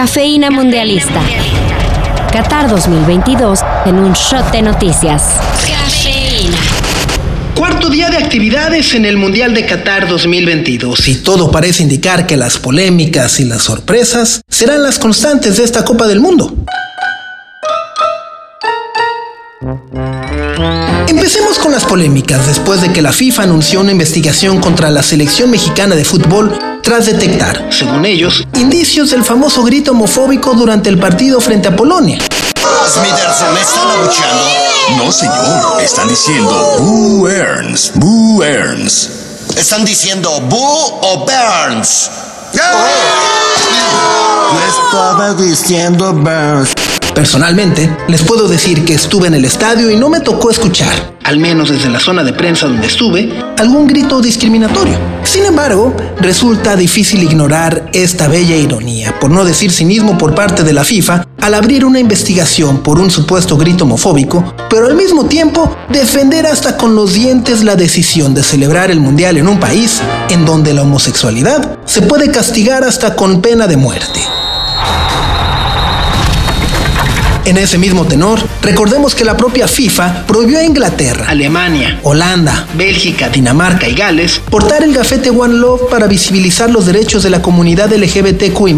Cafeína Mundialista. Qatar 2022 en un shot de noticias. Cafeína. Cuarto día de actividades en el Mundial de Qatar 2022 y todo parece indicar que las polémicas y las sorpresas serán las constantes de esta Copa del Mundo. Empecemos con las polémicas después de que la FIFA anunció una investigación contra la selección mexicana de fútbol tras detectar, según ellos, indicios del famoso grito homofóbico durante el partido frente a Polonia. Smithers, ¿me están abucheando? No, señor. Están diciendo Boo Earns, Boo Earns. ¿Están diciendo Boo o Burns? Estaba diciendo Burns. Personalmente, les puedo decir que estuve en el estadio y no me tocó escuchar, al menos desde la zona de prensa donde estuve, algún grito discriminatorio. Sin embargo, resulta difícil ignorar esta bella ironía, por no decir cinismo por parte de la FIFA, al abrir una investigación por un supuesto grito homofóbico, pero al mismo tiempo defender hasta con los dientes la decisión de celebrar el Mundial en un país en donde la homosexualidad se puede castigar hasta con pena de muerte. En ese mismo tenor, recordemos que la propia FIFA prohibió a Inglaterra, Alemania, Holanda, Bélgica, Dinamarca y Gales portar el gafete One Love para visibilizar los derechos de la comunidad LGBTQI+.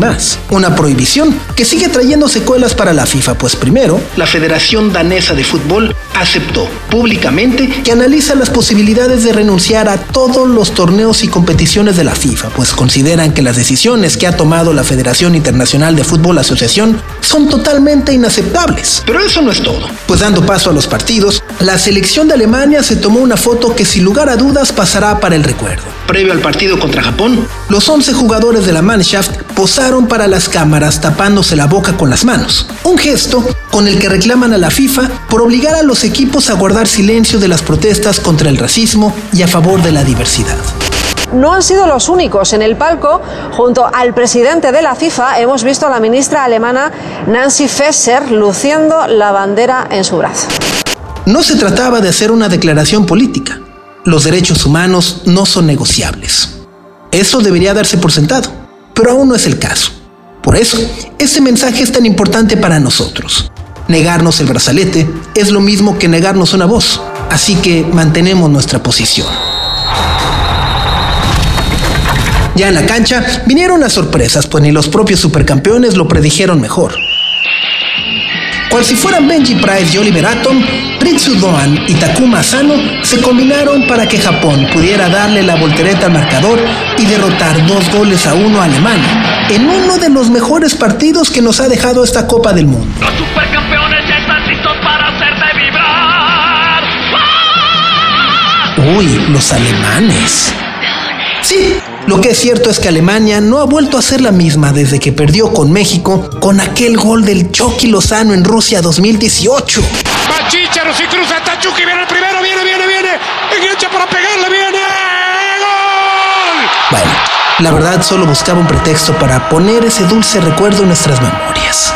Una prohibición que sigue trayendo secuelas para la FIFA, pues primero, la Federación Danesa de Fútbol aceptó públicamente que analiza las posibilidades de renunciar a todos los torneos y competiciones de la FIFA, pues consideran que las decisiones que ha tomado la Federación Internacional de Fútbol Asociación son totalmente inaceptables. Pero eso no es todo, pues dando paso a los partidos, la selección de Alemania se tomó una foto que sin lugar a dudas pasará para el recuerdo. Previo al partido contra Japón, los 11 jugadores de la Mannschaft posaron para las cámaras tapándose la boca con las manos, un gesto con el que reclaman a la FIFA por obligar a los equipos a guardar silencio de las protestas contra el racismo y a favor de la diversidad no han sido los únicos. En el palco, junto al presidente de la FIFA, hemos visto a la ministra alemana Nancy Fesser luciendo la bandera en su brazo. No se trataba de hacer una declaración política. Los derechos humanos no son negociables. Eso debería darse por sentado, pero aún no es el caso. Por eso, este mensaje es tan importante para nosotros. Negarnos el brazalete es lo mismo que negarnos una voz, así que mantenemos nuestra posición. Ya en la cancha vinieron las sorpresas, pues ni los propios supercampeones lo predijeron mejor. Cual si fueran Benji Price y Oliver Atom, Ritsu Doan y Takuma Asano se combinaron para que Japón pudiera darle la voltereta al marcador y derrotar dos goles a uno a Alemania, en uno de los mejores partidos que nos ha dejado esta Copa del Mundo. Los supercampeones ya están listos para hacerte vibrar. Uy, los alemanes. Lo que es cierto es que Alemania no ha vuelto a ser la misma desde que perdió con México con aquel gol del Chucky Lozano en Rusia 2018. Machicharo si cruza Tachuki, viene el primero, viene, viene, viene. Engancha para pegarle, viene. ¡Gol! Bueno, la verdad solo buscaba un pretexto para poner ese dulce recuerdo en nuestras memorias.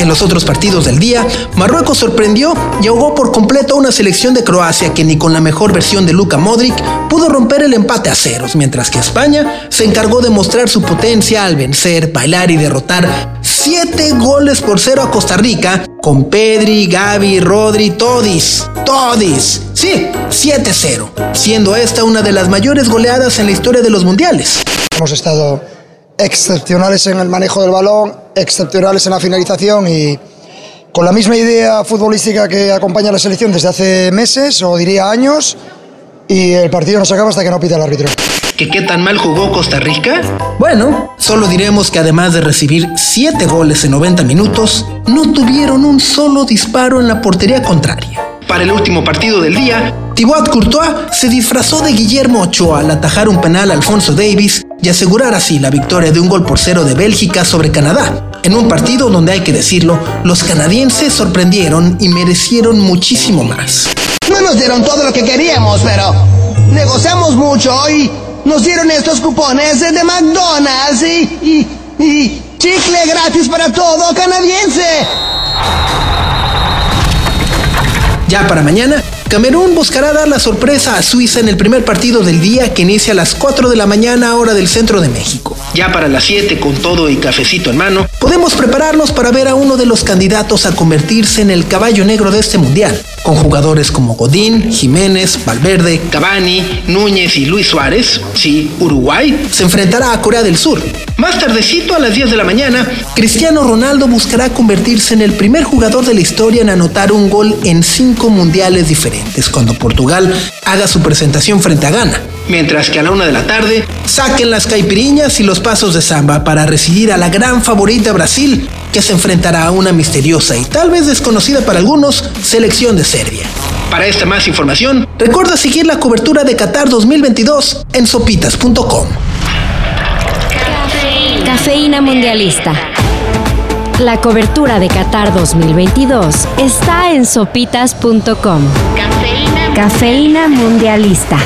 En los otros partidos del día, Marruecos sorprendió y ahogó por completo a una selección de Croacia que ni con la mejor versión de Luka Modric pudo romper el empate a ceros, mientras que España se encargó de mostrar su potencia al vencer, bailar y derrotar 7 goles por cero a Costa Rica con Pedri, Gaby, Rodri, Todis. Todis. Sí, 7-0, siendo esta una de las mayores goleadas en la historia de los mundiales. Hemos estado excepcionales en el manejo del balón, excepcionales en la finalización y con la misma idea futbolística que acompaña a la selección desde hace meses o diría años y el partido no se acaba hasta que no pita el árbitro. ¿Que qué tan mal jugó Costa Rica? Bueno, solo diremos que además de recibir 7 goles en 90 minutos, no tuvieron un solo disparo en la portería contraria. Para el último partido del día, Thibaut Courtois se disfrazó de Guillermo Ochoa al atajar un penal a Alfonso Davis y asegurar así la victoria de un gol por cero de Bélgica sobre Canadá, en un partido donde hay que decirlo, los canadienses sorprendieron y merecieron muchísimo más. No nos dieron todo lo que queríamos, pero negociamos mucho y nos dieron estos cupones de McDonald's y, y, y chicle gratis para todo canadiense. Ya para mañana Camerún buscará dar la sorpresa a Suiza en el primer partido del día que inicia a las 4 de la mañana hora del centro de México. Ya para las 7 con todo y cafecito en mano, podemos prepararnos para ver a uno de los candidatos a convertirse en el caballo negro de este mundial, con jugadores como Godín, Jiménez, Valverde, Cavani, Núñez y Luis Suárez. Sí, Uruguay se enfrentará a Corea del Sur. Más tardecito, a las 10 de la mañana, Cristiano Ronaldo buscará convertirse en el primer jugador de la historia en anotar un gol en cinco mundiales diferentes, cuando Portugal haga su presentación frente a Ghana. Mientras que a la una de la tarde, saquen las caipiriñas y los pasos de samba para recibir a la gran favorita Brasil, que se enfrentará a una misteriosa y tal vez desconocida para algunos selección de Serbia. Para esta más información, recuerda seguir la cobertura de Qatar 2022 en sopitas.com. Cafeína Mundialista. La cobertura de Qatar 2022 está en sopitas.com. Cafeína Mundialista.